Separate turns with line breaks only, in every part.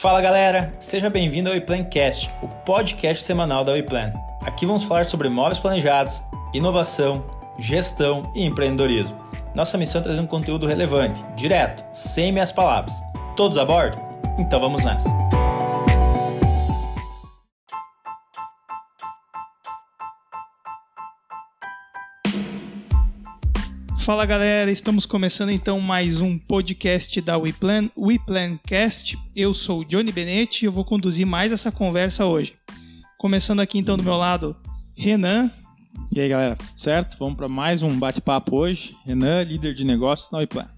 Fala galera, seja bem-vindo ao WePlancast, o podcast semanal da WePlan. Aqui vamos falar sobre móveis planejados, inovação, gestão e empreendedorismo. Nossa missão é trazer um conteúdo relevante, direto, sem meias palavras. Todos a bordo? Então vamos nessa!
Fala galera, estamos começando então mais um podcast da WePlan, WePlancast. Eu sou o Johnny Benetti e eu vou conduzir mais essa conversa hoje. Começando aqui então do meu lado, Renan.
E aí galera, tudo certo? Vamos para mais um bate-papo hoje. Renan, líder de negócios na WePlan.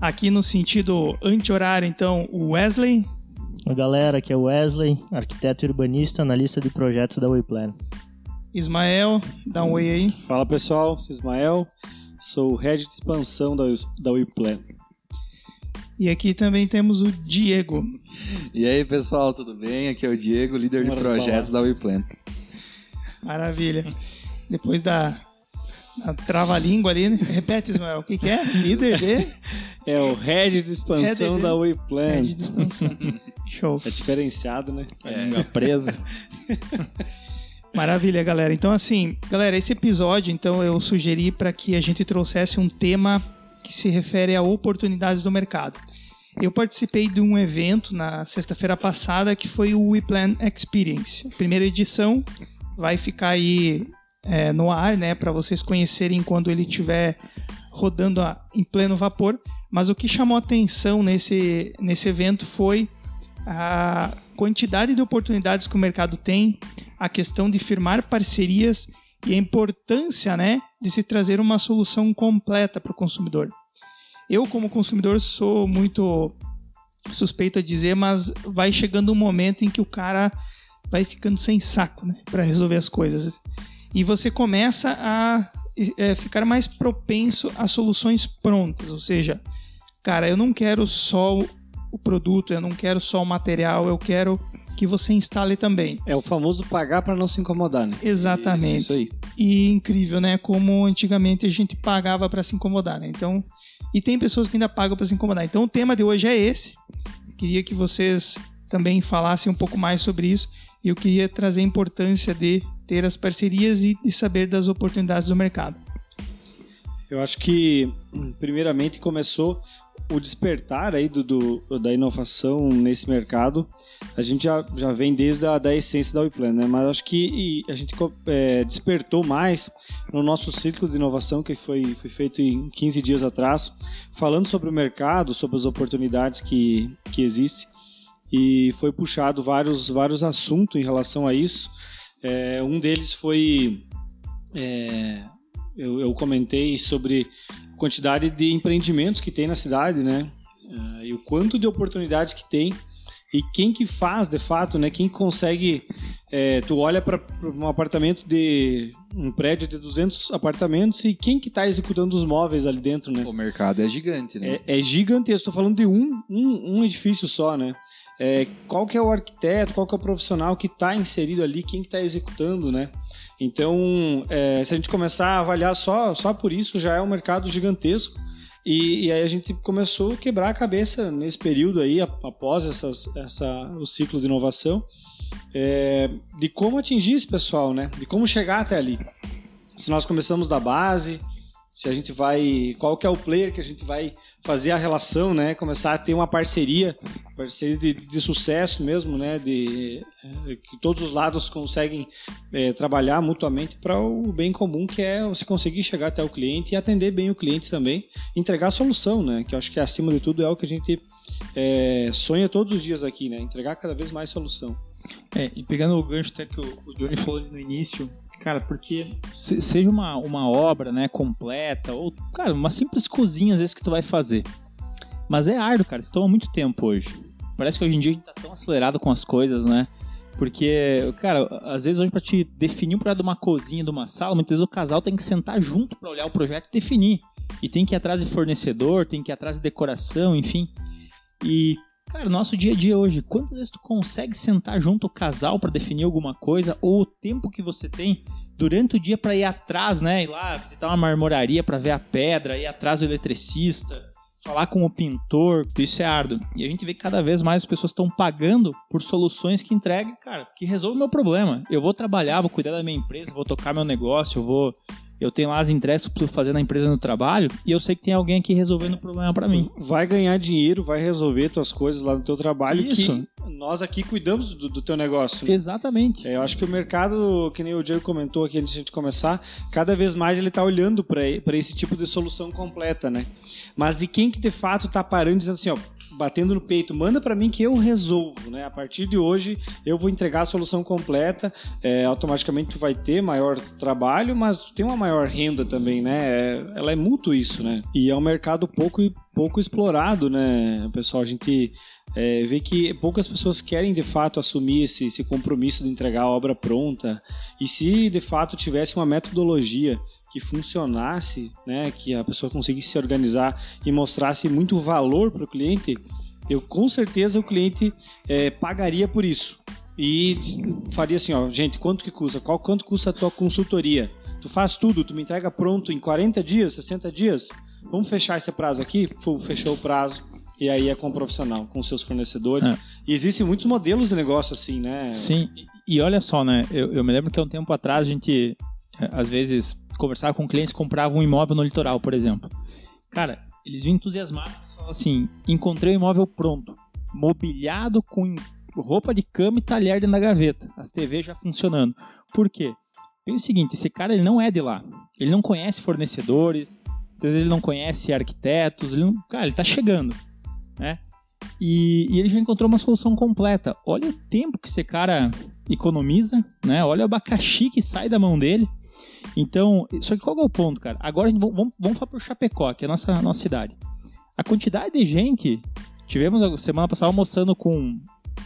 Aqui no sentido anti-horário, então, o Wesley.
Oi galera, aqui é o Wesley, arquiteto urbanista, analista de projetos da WePlan.
Ismael, dá um oi aí.
Fala pessoal, Ismael, sou o head de expansão da, da WePlan.
E aqui também temos o Diego.
E aí pessoal, tudo bem? Aqui é o Diego, líder
Bora
de projetos da WePlan.
Maravilha. Depois da, da trava-língua ali, né? repete, Ismael, o que, que é? Líder de?
É o head de expansão
Head
da WePlan.
Rede de expansão. Show.
É diferenciado, né?
A língua presa.
Maravilha, galera. Então, assim, galera, esse episódio, então, eu sugeri para que a gente trouxesse um tema que se refere a oportunidades do mercado. Eu participei de um evento na sexta-feira passada que foi o WePlan Experience. Primeira edição vai ficar aí é, no ar, né, para vocês conhecerem quando ele estiver rodando a- em pleno vapor. Mas o que chamou atenção nesse, nesse evento foi a quantidade de oportunidades que o mercado tem, a questão de firmar parcerias e a importância né, de se trazer uma solução completa para o consumidor. Eu, como consumidor, sou muito suspeito a dizer, mas vai chegando um momento em que o cara vai ficando sem saco né, para resolver as coisas. E você começa a é, ficar mais propenso a soluções prontas, ou seja, cara, eu não quero só o produto, eu não quero só o material, eu quero que você instale também.
É o famoso pagar para não se incomodar, né?
Exatamente.
Isso, isso aí.
E incrível, né? Como antigamente a gente pagava para se incomodar, né? Então, e tem pessoas que ainda pagam para se incomodar. Então, o tema de hoje é esse. Queria que vocês também falassem um pouco mais sobre isso. E eu queria trazer a importância de ter as parcerias e de saber das oportunidades do mercado.
Eu acho que, primeiramente, começou o despertar aí do, do- da inovação nesse mercado. A gente já, já vem desde a da essência da WePlan, né? Mas acho que a gente é, despertou mais no nosso ciclo de inovação que foi, foi feito em 15 dias atrás, falando sobre o mercado, sobre as oportunidades que, que existem. E foi puxado vários, vários assuntos em relação a isso. É, um deles foi... é, eu, eu comentei sobre quantidade de empreendimentos que tem na cidade, né? Eh, e o quanto de oportunidades que tem e quem que faz, de fato, né? Quem consegue... eh, tu olha para um apartamento de... um prédio de 200 apartamentos e quem que está executando os móveis ali dentro, né?
O mercado é gigante, né?
É, é gigantesco. Estou falando de um, um, um edifício só, né? É, qual que é o arquiteto, qual que é o profissional que está inserido ali, quem que está executando, né? Então, é, se a gente começar a avaliar só, só por isso, já é um mercado gigantesco. E, e aí a gente começou a quebrar a cabeça nesse período aí, após essas, essa, o ciclo de inovação, é, de como atingir esse pessoal, né? De como chegar até ali. Se nós começamos da base, se a gente vai, qual que é o player que a gente vai fazer a relação, né? Começar a ter uma parceria, parceria de, de sucesso mesmo, né? De eh, que todos os lados conseguem eh, trabalhar mutuamente para o bem comum, que é você conseguir chegar até o cliente e atender bem o cliente também, entregar a solução, né? Que eu acho que acima de tudo é o que a gente eh, sonha todos os dias aqui, né? Entregar cada vez mais solução.
É, e pegando o gancho até que o, o Johnny falou no início, cara, porque se- seja uma, uma obra, né, completa, ou, cara, uma simples cozinha às vezes que tu vai fazer. Mas é árduo, cara, isso toma muito tempo hoje. Parece que hoje em dia a gente tá tão acelerado com as coisas, né? Porque, cara, às vezes hoje pra te definir um projeto de uma cozinha, de uma sala, muitas vezes o casal tem que sentar junto pra olhar o projeto e definir. E tem que ir atrás de fornecedor, tem que ir atrás de decoração, enfim. E, cara, nosso dia a dia hoje, quantas vezes tu consegue sentar junto o casal pra definir alguma coisa ou o tempo que você tem durante o dia pra ir atrás, né, ir lá visitar uma marmoraria pra ver a pedra, ir atrás do eletricista, falar com o pintor, isso é árduo. E a gente vê que cada vez mais as pessoas estão pagando por soluções que entreguem, cara, que resolvem o meu problema. Eu vou trabalhar, vou cuidar da minha empresa, vou tocar meu negócio, eu vou eu tenho lá as entregas que eu preciso fazer na empresa no trabalho e eu sei que tem alguém aqui resolvendo o problema para mim.
Vai ganhar dinheiro, vai resolver tuas coisas lá no teu trabalho
Isso.
que nós aqui cuidamos do, do teu negócio. né?
Exatamente.
É, eu acho que o mercado, que nem o Diego comentou aqui antes de a gente começar, cada vez mais ele está olhando para esse tipo de solução completa, né? Mas e quem que de fato está parando e dizendo assim, ó, batendo no peito, manda para mim que eu resolvo, né? A partir de hoje eu vou entregar a solução completa, é, automaticamente tu vai ter maior trabalho, mas tem uma maior renda também, né? É, ela é mútuo isso, né? E é um mercado pouco pouco explorado, né, pessoal? A gente é, vê que poucas pessoas querem de fato assumir esse, esse compromisso de entregar a obra pronta. E se de fato tivesse uma metodologia que funcionasse, né, que a pessoa conseguisse se organizar e mostrasse muito valor para o cliente, eu com certeza o cliente é, pagaria por isso e faria assim, ó, gente, quanto que custa? Qual quanto custa a tua consultoria? Tu faz tudo, tu me entrega pronto em 40 dias, 60 dias? Vamos fechar esse prazo aqui? Pô, Fechou o prazo. E aí é com o profissional, com seus fornecedores.
É.
E existem muitos modelos de negócio assim, né?
Sim, e olha só, né? Eu, eu me lembro que há um tempo atrás a gente, eh, às vezes, conversava com clientes que compravam um imóvel no litoral, por exemplo. Cara, eles vinham entusiasmados e falavam assim: encontrei o imóvel pronto, mobiliado com roupa de cama e talher dentro da gaveta, as TVs já funcionando. Por quê? Pensa o seguinte: esse cara ele não é de lá, ele não conhece fornecedores, às vezes ele não conhece arquitetos, ele não, cara, ele tá chegando, né? E, e ele já encontrou uma solução completa. Olha o tempo que esse cara economiza, né? Olha o abacaxi que sai da mão dele. Então, só que qual é o ponto, cara? Agora a vamos, vamos falar pro Chapecó, que é a nossa, nossa cidade. A quantidade de gente. Tivemos a semana passada almoçando com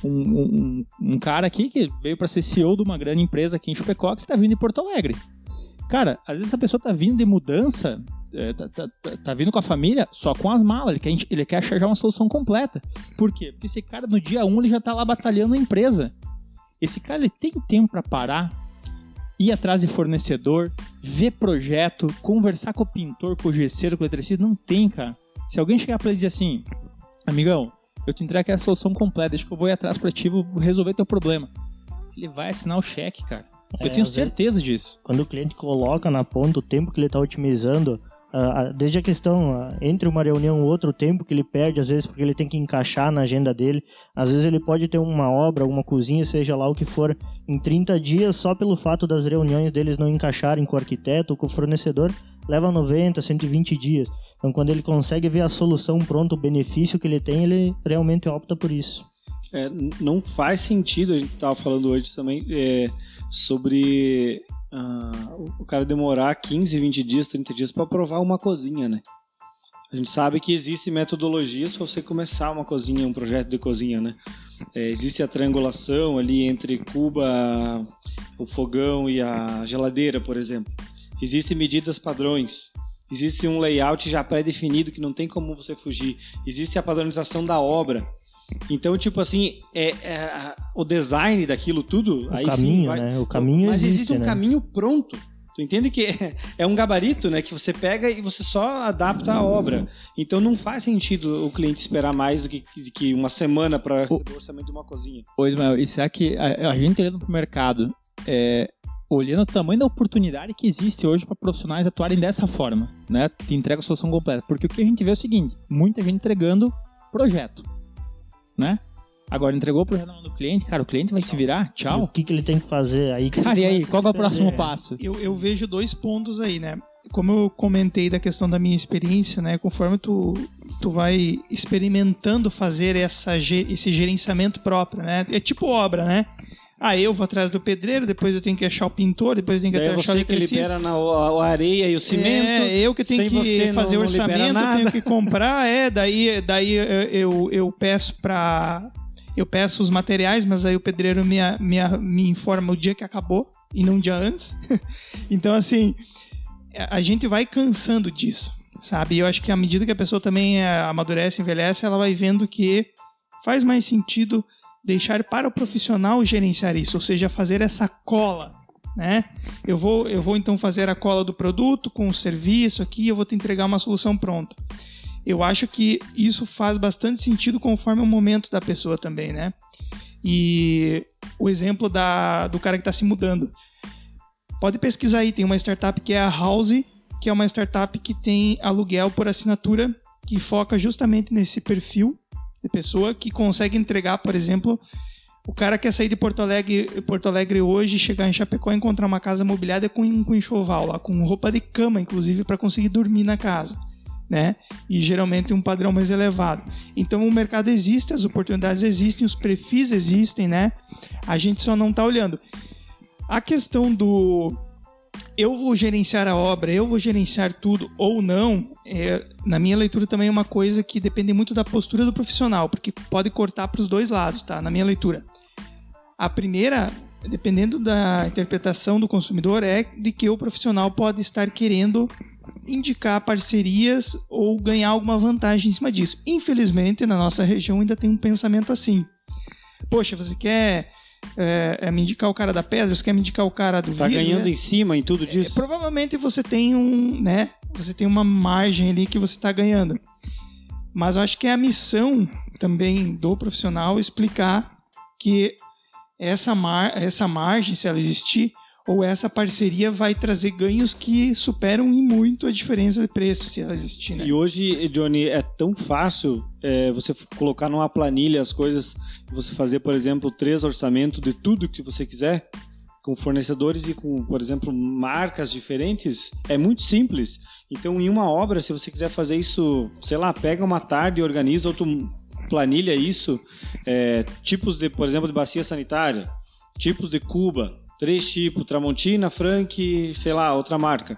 um, um, um cara aqui que veio para ser CEO de uma grande empresa aqui em Chapecó que tá vindo em Porto Alegre. Cara, às vezes a pessoa tá vindo de mudança, é, tá, tá, tá- tá vindo com a família só com as malas, ele quer, ele quer achar já uma solução completa. Por quê? Porque esse cara no dia 1 ele já tá lá batalhando na empresa. Esse cara ele tem tempo para parar, ir atrás de fornecedor, ver projeto, conversar com o pintor, com o gesseiro, com o eletricista. Não tem, cara. Se alguém chegar pra ele e dizer assim, amigão, eu te entrego a solução completa, deixa que eu vou ir atrás pra ti, vou resolver teu problema. Ele vai assinar o cheque, cara. Eu
É,
tenho
às vezes-
certeza disso.
Quando o cliente coloca na ponta o tempo que ele está otimizando, desde a questão ah, entre uma reunião e outra, o tempo que ele perde, às vezes porque ele tem que encaixar na agenda dele, às vezes ele pode ter uma obra, uma cozinha, seja lá o que for, em 30 dias, só pelo fato das reuniões deles não encaixarem com o arquiteto ou com o fornecedor, leva 90, 120 dias. Então, quando ele consegue ver a solução pronta, o benefício que ele tem, ele realmente opta por isso.
É, não faz sentido, a gente tava falando hoje também, é, sobre o- o cara demorar 15, 20 dias, 30 dias para provar uma cozinha, né? A gente sabe que existem metodologias para você começar uma cozinha, um projeto de cozinha, né? É, existe a triangulação ali entre cuba, o fogão e a geladeira, por exemplo. Existem medidas padrões. Existe um layout já pré-definido que não tem como você fugir. Existe a padronização da obra. Então, tipo assim, é, é o design daquilo tudo.
O
aí sim
caminho,
vai-
né? O caminho
Mas
existe,
existe um
né?
caminho pronto. Tu entende que é, um gabarito, né? Que você pega e você só adapta a obra. Então não faz sentido o cliente esperar mais do que, que uma semana para receber o orçamento de uma cozinha.
Ô Ismael, e será que a, a gente olhando pro mercado, é, olhando o tamanho da oportunidade que existe hoje para profissionais atuarem dessa forma, né? Te entrega a solução completa. Porque o que a gente vê é o seguinte, muita gente entregando projeto, né? Agora entregou o mão do cliente, cara, o cliente vai se virar,
E O
tchau.
que, que ele tem que fazer aí? que
Cara, e aí, qual é o próximo passo?
Eu, eu vejo dois pontos aí, né? Como eu comentei da questão da minha experiência, né? Conforme tu, tu vai experimentando fazer essa, esse gerenciamento próprio, né? É tipo obra, né? Ah, eu vou atrás do pedreiro, depois eu tenho que achar o pintor, depois eu tenho que
Daí é
achar o
você que
eletricista.
libera na, a, a areia e o cimento.
É, eu que tenho que
não-
fazer
não
orçamento,
nada.
tenho que comprar, é, daí, daí eu, eu, eu peço pra. Eu peço os materiais, mas aí o pedreiro me, me, me informa o dia que acabou e não um dia antes. então, assim, a gente vai cansando disso, sabe? E eu acho que à medida que a pessoa também é, amadurece, envelhece, ela vai vendo que faz mais sentido deixar para o profissional gerenciar isso, ou seja, fazer essa cola, né? Eu vou, eu vou então fazer a cola do produto com o serviço aqui, eu vou te entregar uma solução pronta. eu acho que isso faz bastante sentido conforme o momento da pessoa também, né? E o exemplo da, do cara que está se mudando. Pode pesquisar aí, tem uma startup que é a House, que é uma startup que tem aluguel por assinatura, que foca justamente nesse perfil de pessoa que consegue entregar, por exemplo, o cara quer sair de Porto Alegre, Porto Alegre hoje, chegar em Chapecó e encontrar uma casa mobiliada com, com enxoval lá, com roupa de cama, inclusive, para conseguir dormir na casa. Né? E geralmente um padrão mais elevado. Então o mercado existe, as oportunidades existem, os perfis existem, né? A gente só não está olhando. A questão do eu vou gerenciar a obra, eu vou gerenciar tudo ou não, é, na minha leitura também é uma coisa que depende muito da postura do profissional, porque pode cortar para os dois lados, tá? Na minha leitura. A primeira, dependendo da interpretação do consumidor, é de que o profissional pode estar querendo indicar parcerias ou ganhar alguma vantagem em cima disso. Infelizmente, na nossa região ainda tem um pensamento assim. Poxa, você quer é, é me indicar o cara da pedra, você quer me indicar o cara do
Tá
vidro,
ganhando
né?
em cima em tudo
É,
disso?
provavelmente você tem um, né? Você tem uma margem ali que você está ganhando. Mas eu acho que é a missão também do profissional explicar que essa, mar, essa margem, se ela existir, ou essa parceria vai trazer ganhos que superam em muito a diferença de preço, se ela existir, né?
E hoje, Johnny, é tão fácil é, você colocar numa planilha as coisas, você fazer, por exemplo, três orçamentos de tudo que você quiser, com fornecedores e com, por exemplo, marcas diferentes, é muito simples. Então, em uma obra, se você quiser fazer isso, sei lá, pega uma tarde e organiza, ou tu planilha isso, é, tipos de, por exemplo, de bacia sanitária, tipos de cuba, três tipos, Tramontina, Frank, sei lá, outra marca.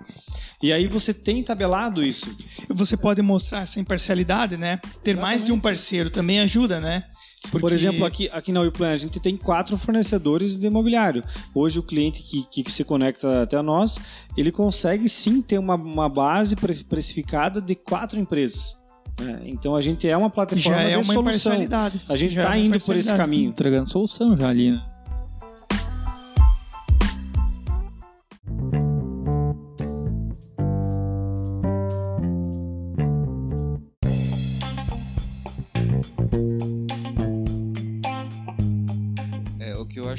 E aí você tem tabelado isso.
Você pode mostrar essa imparcialidade, né? Ter mais de um parceiro também ajuda, né?
Por
Porque-
exemplo, aqui, aqui na WePlan a gente tem quatro fornecedores de imobiliário. Hoje o cliente que, que se conecta até nós, ele consegue sim ter uma, uma base pre- precificada de quatro empresas. né? Então a gente é uma plataforma
já é
de
uma
solução.
imparcialidade.
A gente
Já é
está
uma
indo por esse caminho.
Entregando solução já ali, né?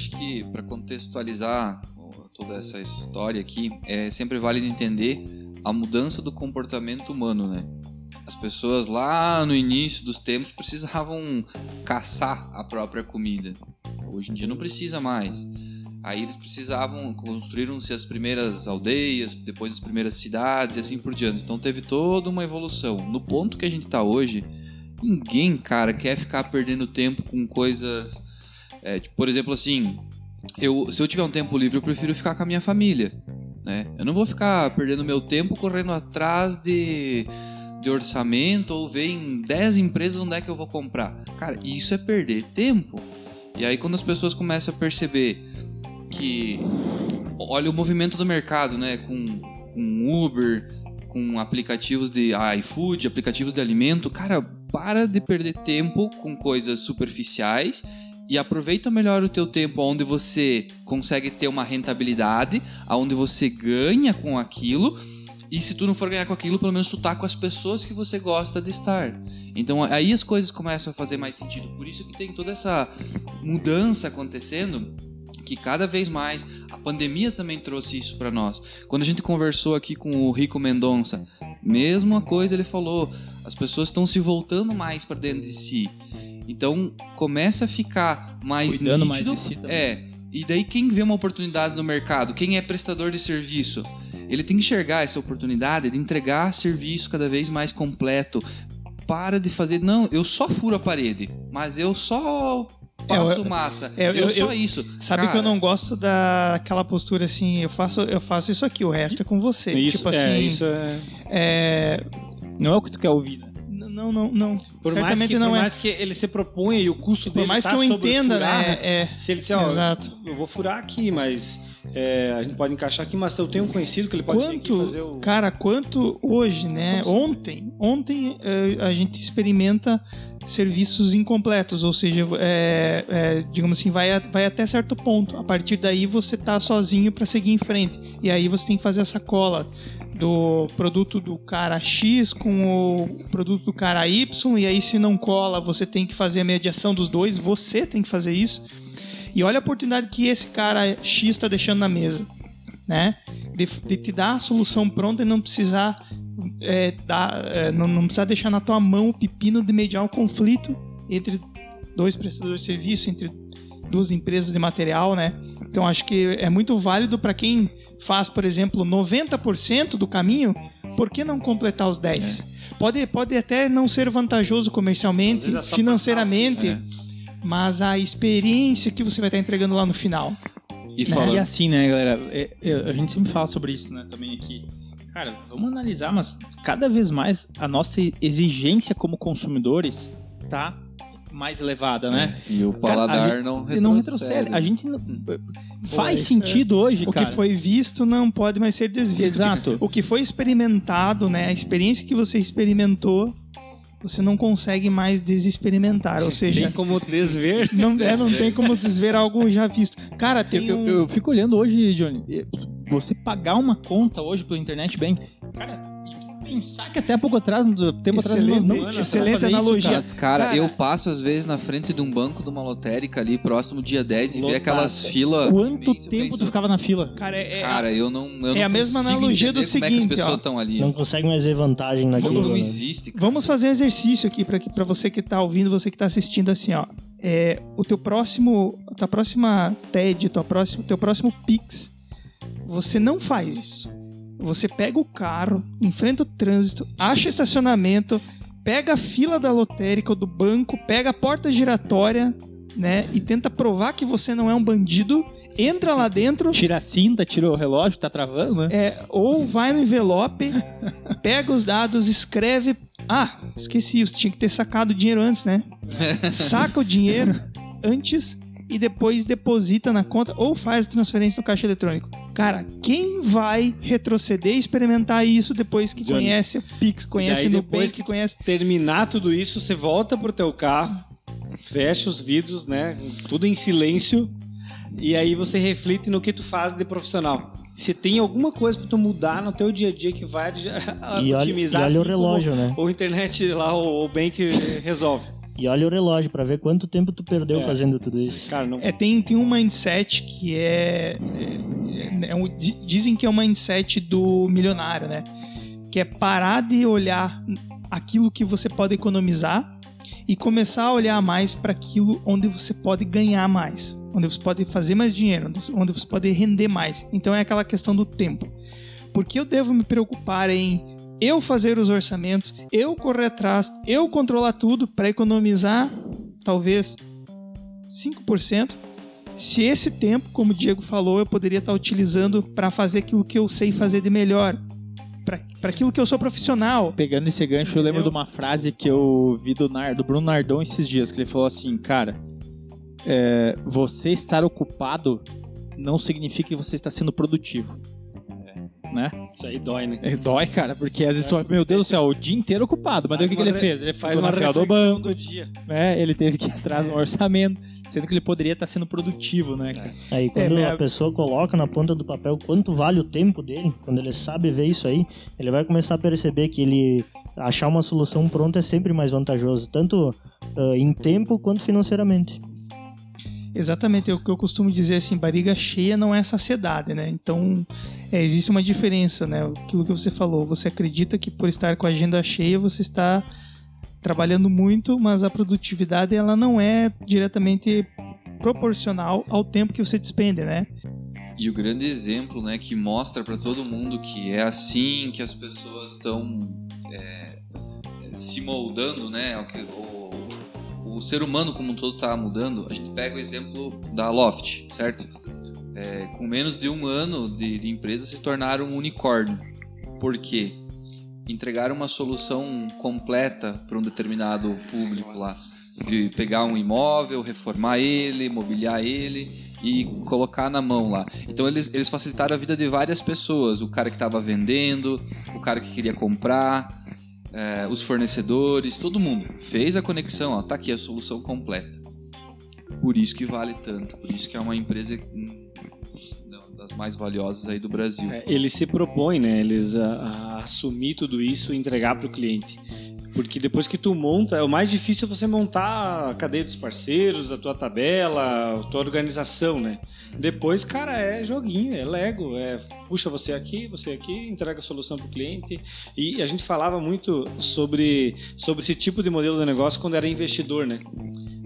Acho que, para contextualizar toda essa história aqui, é sempre válido entender a mudança do comportamento humano, né? As pessoas lá no início dos tempos precisavam caçar a própria comida. Hoje em dia não precisa mais. Aí eles precisavam, construíram-se as primeiras aldeias, depois as primeiras cidades e assim por diante. Então teve toda uma evolução. No ponto que a gente está hoje, ninguém, cara, quer ficar perdendo tempo com coisas é, tipo, por exemplo, assim, eu, se eu tiver um tempo livre, eu prefiro ficar com a minha família, né? Eu não vou ficar perdendo meu tempo correndo atrás de, de orçamento ou ver em 10 empresas onde é que eu vou comprar. Cara, isso é perder tempo. E aí quando as pessoas começam a perceber que olha o movimento do mercado, né, com, com Uber, com aplicativos de iFood, aplicativos de alimento, cara, para de perder tempo com coisas superficiais e aproveita melhor o teu tempo onde você consegue ter uma rentabilidade, aonde você ganha com aquilo. E se tu não for ganhar com aquilo, pelo menos tu tá com as pessoas que você gosta de estar. Então aí as coisas começam a fazer mais sentido. Por isso que tem toda essa mudança acontecendo, que cada vez mais a pandemia também trouxe isso para nós. Quando a gente conversou aqui com o Rico Mendonça, mesma coisa ele falou, as pessoas estão se voltando mais para dentro de si. Então começa a ficar mais
Cuidando mais
nítido.
de si.
É. E daí quem vê uma oportunidade no mercado, quem é prestador de serviço, ele tem que enxergar essa oportunidade de entregar serviço cada vez mais completo. Para de fazer, não, eu só furo a parede, mas eu só passo
É, eu-
massa.
é,
eu,
eu-
só
eu-
isso.
Sabe
Cara,
que eu não gosto daquela postura assim, eu faço, eu faço isso aqui, o resto é com você.
Isso,
tipo
é,
assim,
isso é...
é,
Não é o que tu quer ouvir, né?
Não, não, não.
Por mais,
Certamente
que,
não
por
é.
mais que ele se proponha e o custo
Por
dele
mais
tá
que eu entenda,
furar,
né? É,
Se ele disser, ó,
Exato.
eu vou furar aqui, mas é, a gente pode encaixar aqui, mas eu tenho um conhecido que ele pode
quanto,
fazer o...
cara, quanto hoje, né? Ontem, ontem eh, a gente experimenta serviços incompletos, ou seja, é, é, digamos assim, vai, a- vai até certo ponto. A partir daí você tá sozinho para seguir em frente. E aí você tem que fazer essa cola do produto do cara X com o produto do cara Y, e aí se não cola, você tem que fazer a mediação dos dois, você tem que fazer isso. E olha a oportunidade que esse cara X está deixando na mesa, né? De, de te dar a solução pronta e não precisar é, dar, é, não, não precisar deixar na tua mão o pepino de mediar um conflito entre dois prestadores de serviço, entre duas empresas de material, né? Então acho que é muito válido para quem faz, por exemplo, 90% do caminho, por que não completar os 10? É. Pode, pode até não ser vantajoso comercialmente, é financeiramente, é. mas a experiência que você vai estar entregando lá no final.
E, né? e assim, né, galera? É, é, a gente sempre fala sobre isso, né, também aqui. Cara, vamos analisar, mas cada vez mais a nossa exigência como consumidores tá mais elevada, né?
É, e o paladar cara, não retrocede. Não retrocede.
A gente não, faz Pô, sentido é, hoje,
o
cara.
O que foi visto não pode mais ser desvisto.
Exato.
O que foi experimentado, né? A experiência que você experimentou você não consegue mais desexperimentar, ou seja,
tem como desver,
não é, não tem como desver algo já visto. Cara, tem
eu,
um...
eu, eu fico olhando hoje, Johnny, você pagar uma conta hoje pela internet bem, cara, pensar que até pouco atrás, tempo atrás, nós não
tinha excelente analogia.
Isso, cara. cara, eu passo às vezes na frente de um banco de uma lotérica ali, próximo dia 10, e ver aquelas filas.
Quanto tempo tu ficava na fila?
Cara, é, cara eu não. Eu
é
não
a mesma analogia do seguinte: como é que as pessoas estão
ali.
Não consegue mais ver vantagem naquilo.
Não, não
né?
existe. Cara.
Vamos fazer um exercício aqui para você que tá ouvindo, você que tá assistindo assim, ó. É, o teu próximo, a tua próxima TED, tua próximo, teu próximo Pix, você não faz isso você pega o carro, enfrenta o trânsito, acha estacionamento, pega a fila da lotérica ou do banco, pega a porta giratória, né? E tenta provar que você não é um bandido. Entra lá dentro.
Tira a cinta, tira o relógio, tá travando, né?
É, ou vai no envelope, pega os dados, escreve. Ah, esqueci, você tinha que ter sacado o dinheiro antes, né? Saca o dinheiro antes e depois deposita na conta ou faz a transferência no caixa eletrônico. Cara, quem vai retroceder e experimentar isso depois que Johnny. conhece o Pix, conhece no Nubank, que conhece...
terminar tudo isso, você volta pro teu carro, fecha os vidros, né? Tudo em silêncio. E aí você reflete no que tu faz de profissional. Se tem alguma coisa para tu mudar no teu dia a dia que vai
e otimizar olha, e olha assim, o relógio, né?
Ou internet lá, o, o bank resolve.
E olha o relógio para ver quanto tempo tu perdeu é. fazendo tudo isso.
Cara, não... é, tem, tem um mindset que é, é, é um, Dizem que é o um mindset do milionário, né? Que é parar de olhar aquilo que você pode economizar e começar a olhar mais para aquilo onde você pode ganhar mais, onde você pode fazer mais dinheiro, onde você pode render mais. Então é aquela questão do tempo. Porque eu devo me preocupar em eu fazer os orçamentos, eu correr atrás, eu controlar tudo para economizar talvez 5%. Se esse tempo, como o Diego falou, eu poderia estar utilizando para fazer aquilo que eu sei fazer de melhor, para aquilo que eu sou profissional.
Pegando esse gancho, eu lembro de uma frase que eu vi do, Nar, do Bruno Nardon esses dias, que ele falou assim, cara, é, você estar ocupado não significa que você está sendo produtivo né?
Isso aí dói, né?
É, dói, cara, porque às vezes tu, meu Deus do céu, o dia inteiro ocupado. Mas daí o que, que ele fez? Ele faz uma do banco. Do dia. Né? Ele teve que ir atrás de um orçamento, sendo que ele poderia estar sendo produtivo, né, cara?
Aí quando é, a pessoa coloca na ponta do papel quanto vale o tempo dele, quando ele sabe ver isso aí, ele vai começar a perceber que ele achar uma solução pronta é sempre mais vantajoso, tanto uh, em tempo quanto financeiramente.
Exatamente, é o que eu costumo dizer assim, barriga cheia não é saciedade, né? Então, é, existe uma diferença, né? Aquilo que você falou, você acredita que por estar com a agenda cheia você está trabalhando muito, mas a produtividade ela não é diretamente proporcional ao tempo que você despende, né?
E o grande exemplo, né, que mostra para todo mundo que é assim que as pessoas estão é, se moldando, né, que, o ser humano como um todo está mudando, a gente pega o exemplo da Loft, certo? É, com menos de um ano de, de empresa se tornaram um unicórnio. Por quê? Entregaram uma solução completa para um determinado público lá. De pegar um imóvel, reformar ele, mobiliar ele e colocar na mão lá. Então eles, eles facilitaram a vida de várias pessoas. O cara que estava vendendo, o cara que queria comprar, é, os fornecedores, todo mundo fez a conexão, ó, tá aqui a solução completa. Por isso que vale tanto, por isso que é uma empresa das mais valiosas aí do Brasil.
É, Ele se propõe, né? Eles a, a assumir tudo isso e entregar para o cliente. Porque depois que tu monta, é o mais difícil é você montar a cadeia dos parceiros, a tua tabela, a tua organização, né? Depois, cara, é joguinho, é Lego, é puxa você aqui, você aqui, entrega a solução para o cliente. E a gente falava muito sobre, sobre esse tipo de modelo de negócio quando era investidor, né?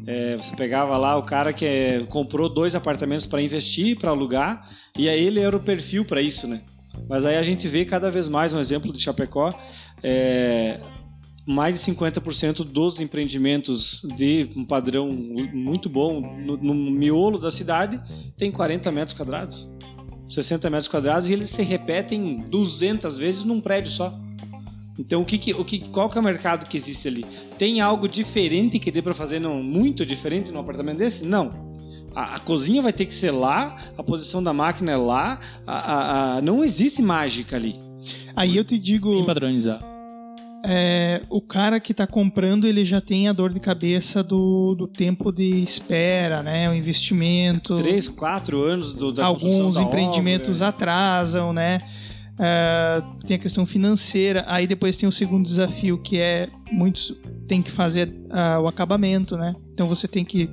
É, você pegava lá o cara que é, comprou dois apartamentos para investir, para alugar, e aí ele era o perfil para isso, né? Mas aí a gente vê cada vez mais um exemplo de Chapecó. É, mais de 50% dos empreendimentos de um padrão muito bom no, no miolo da cidade tem 40 metros quadrados, 60 metros quadrados e eles se repetem 200 vezes num prédio só. Então, o que, que- o que, qual que é o mercado que existe ali? Tem algo diferente que dê para fazer, não, muito diferente num apartamento desse? Não. A, a cozinha vai ter que ser lá, a posição da máquina é lá, a- a- a- não existe mágica ali.
Aí eu te digo,
Bem padronizado.
É, o cara que está comprando, ele já tem a dor de cabeça do, do tempo de espera, né? O investimento.
Três, quatro anos do, da construção
alguns
da
empreendimentos
obra.
atrasam, né? Ah, tem a questão financeira. Aí depois tem o segundo desafio, que é muitos tem que fazer ah, o acabamento, né? Então você tem que.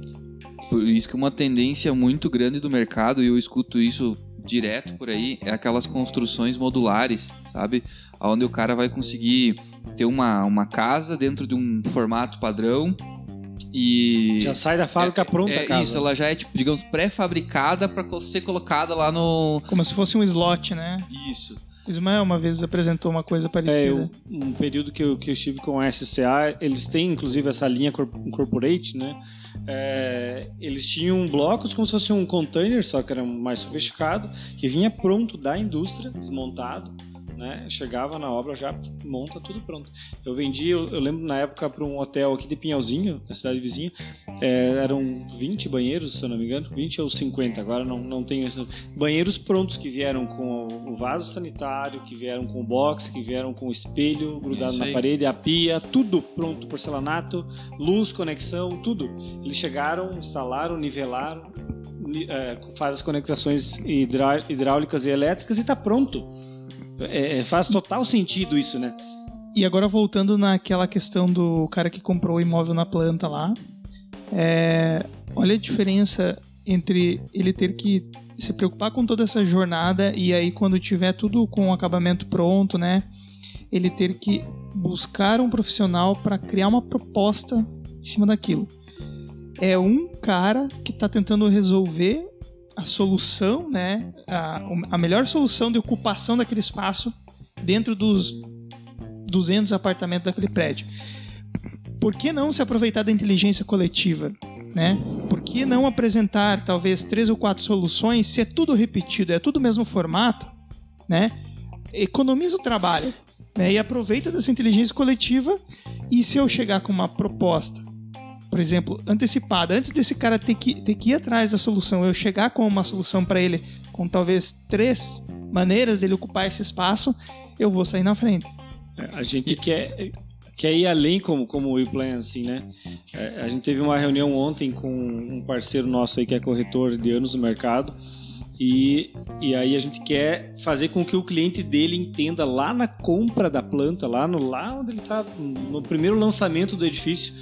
Por isso que uma tendência muito grande do mercado, e eu escuto isso direto por aí, é aquelas construções modulares, sabe? Onde o cara vai conseguir ter uma, uma casa dentro de um formato padrão e...
Já sai da fábrica pronta
é
a casa.
isso, ela já é, tipo, digamos, pré-fabricada para ser colocada lá no...
Como se fosse um slot, né?
Isso.
Ismael uma vez apresentou uma coisa
É,
parecida.
eu, um período que eu, que eu estive com a SCA, eles têm inclusive essa linha cor- corporate, né? É, eles tinham blocos como se fosse um container, só que era mais sofisticado, que vinha pronto da indústria, desmontado, né? Chegava na obra já monta tudo pronto. Eu vendi, eu, eu lembro na época para um hotel aqui de Pinhalzinho, na cidade vizinha, é, eram 20 banheiros, se eu não me engano, 20 ou 50, agora não, não tenho esse... Banheiros prontos que vieram com o vaso sanitário, que vieram com o box, que vieram com o espelho grudado na parede, a pia, tudo pronto, porcelanato, luz, conexão, tudo. Eles chegaram, instalaram, nivelaram, ni- é, faz as conexões hidrá- hidráulicas e elétricas e está pronto. É, é, faz total sentido isso, né?
E agora voltando naquela questão do cara que comprou o imóvel na planta lá, é, olha a diferença entre ele ter que se preocupar com toda essa jornada e aí quando tiver tudo com o acabamento pronto, né, ele ter que buscar um profissional para criar uma proposta em cima daquilo. É um cara que está tentando resolver a solução, né, a, a melhor solução de ocupação daquele espaço dentro dos 200 apartamentos daquele prédio. Por que não se aproveitar da inteligência coletiva? Né? Por que não apresentar talvez três ou quatro soluções se é tudo repetido, é tudo o mesmo formato? Né? Economiza o trabalho né? e aproveita dessa inteligência coletiva. E se eu chegar com uma proposta, por exemplo, antecipada, antes desse cara ter que, ter que ir atrás da solução, eu chegar com uma solução para ele, com talvez três maneiras dele ocupar esse espaço, eu vou sair na frente.
A gente quer, quer ir além como, como o WePlan, assim, né? É, A gente teve uma reunião ontem com um parceiro nosso aí que é corretor de anos no mercado e, e aí a gente quer fazer com que o cliente dele entenda lá na compra da planta, lá, no, lá onde ele está, no primeiro lançamento do edifício,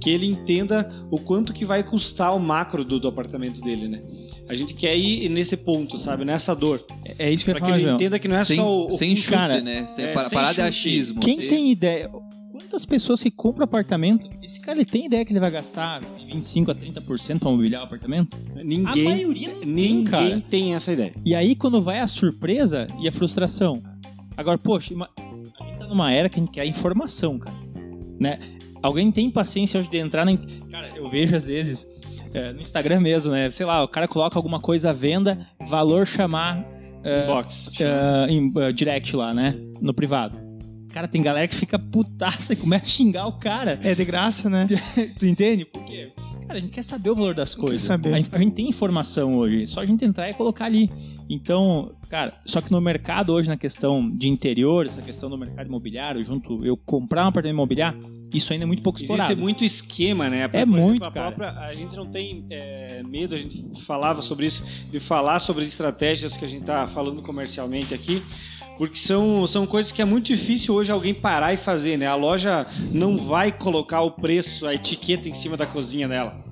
que ele entenda o quanto que vai custar o macro do, do apartamento dele, né? A gente quer ir nesse ponto, sabe? Nessa dor.
É é isso que eu ia
Para que
falar,
ele
João.
entenda que não é
sem,
só o, o
sem chute,
cara,
né? Sem,
é,
pa-
sem
parar de
chute.
achismo.
Quem
Você-
tem ideia? Quantas pessoas que compram apartamento, esse cara ele tem ideia que ele vai gastar de 25 a 30% para mobiliar o apartamento? a
Ninguém,
maioria não tem,
ninguém tem essa ideia.
E aí quando vai a surpresa e a frustração. Agora, poxa, a gente tá numa era que a gente quer informação, cara. Né? Alguém tem paciência hoje de entrar na. Cara, eu vejo às vezes é, no Instagram mesmo, né? Sei lá, o cara coloca alguma coisa à venda, valor chamar
Box.
ah, em ah, direct lá, né? No privado. Cara, tem galera que fica putaça e começa a xingar o cara.
É de graça, né?
Tu entende? Por quê? Cara, a gente quer saber o valor das coisas.
saber.
A, gente- a gente tem informação hoje, só a gente entrar e colocar ali. Então, cara, só que no mercado hoje, na questão de interior, essa questão do mercado imobiliário, junto eu comprar um apartamento imobiliário, isso ainda é muito pouco explorado.
Existe muito esquema, né?
É
Por exemplo,
muito,
a
cara.
própria- a gente não tem é, medo, a gente falava sobre isso, de falar sobre as estratégias que a gente está falando comercialmente aqui, porque são, são coisas que é muito difícil hoje alguém parar e fazer, né? A loja não vai colocar o preço, a etiqueta em cima da cozinha dela.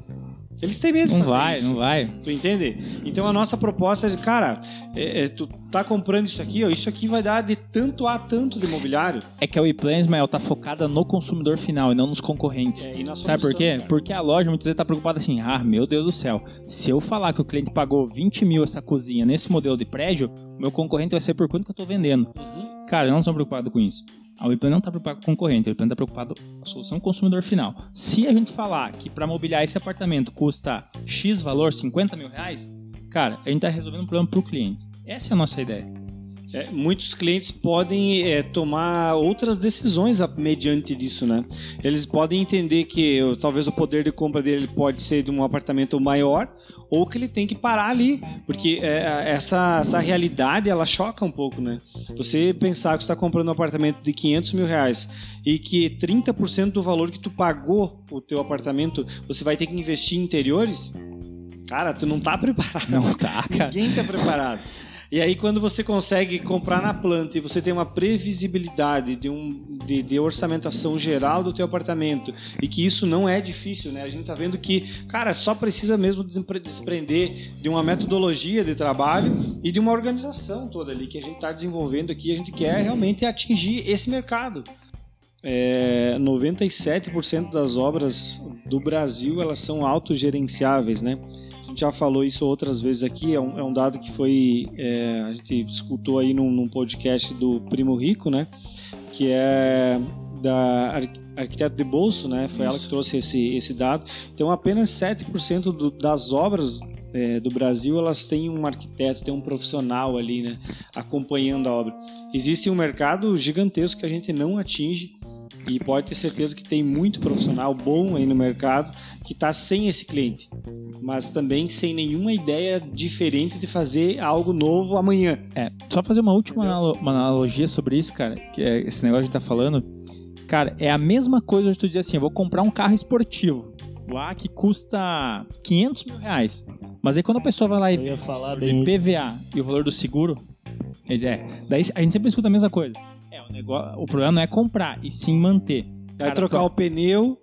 Eles têm medo de
Não
fazer
vai,
isso.
não vai.
Tu entende? Então a nossa proposta é de, cara, é, é, tu tá comprando isso aqui, ó, isso aqui vai dar de tanto a tanto de imobiliário.
É que a WePlan, Ismael, tá focada no consumidor final e não nos concorrentes.
É, e na
Sabe por
solução,
quê?
cara.
Porque a loja muitas vezes tá preocupada assim, ah, meu Deus do céu, se eu falar que o cliente pagou 20 mil essa cozinha nesse modelo de prédio, o meu concorrente vai ser por quanto que eu tô vendendo.
Uhum.
Cara, eu não sou preocupado com isso. A WePlan não tá preocupado com o concorrente, a WePlan tá preocupado com a solução consumidor final. Se a gente falar que para mobiliar esse apartamento custa X valor, 50 mil reais, cara, a gente tá resolvendo um problema pro cliente. Essa é a nossa ideia.
É, muitos clientes podem é, tomar outras decisões mediante disso, né? Eles podem entender que talvez o poder de compra dele pode ser de um apartamento maior ou que ele tem que parar ali, porque é, essa, essa realidade ela choca um pouco, né? Você pensar que você está comprando um apartamento de 500 mil reais e que 30% do valor que tu pagou o teu apartamento você vai ter que investir em interiores, cara, tu não tá preparado.
Não tá, cara.
Ninguém tá preparado. E aí, quando você consegue comprar na planta e você tem uma previsibilidade de, um, de, de orçamentação geral do teu apartamento e que isso não é difícil, né? A gente tá vendo que, cara, só precisa mesmo despre- desprender de uma metodologia de trabalho e de uma organização toda ali que a gente está desenvolvendo aqui. A gente quer realmente atingir esse mercado. É, 97% das obras do Brasil elas são autogerenciáveis, né? A gente já falou isso outras vezes aqui, é um, é um dado que foi. é, a gente escutou aí num, num podcast do Primo Rico, né? Que é da Ar- Arquiteto de Bolso, né? Foi ela que trouxe esse, esse dado. Então, apenas 7% do, das obras é, do Brasil elas têm um arquiteto, tem um profissional ali, né? Acompanhando a obra. Existe um mercado gigantesco que a gente não atinge e pode ter certeza que tem muito profissional bom aí no mercado que está sem esse cliente, mas também sem nenhuma ideia diferente de fazer algo novo amanhã.
É, só fazer uma última analo- uma analogia sobre isso, cara, que é esse negócio que a gente tá falando. Cara, é a mesma coisa de tu dizer assim, eu vou comprar um carro esportivo lá que custa 500 mil reais. Mas aí quando a pessoa vai lá e
Eu
vê o. PVA e o valor do seguro, ele é, daí a gente sempre escuta a mesma coisa. É, o, negócio, o problema não é comprar, e sim manter.
Vai
Cara,
trocar o pneu,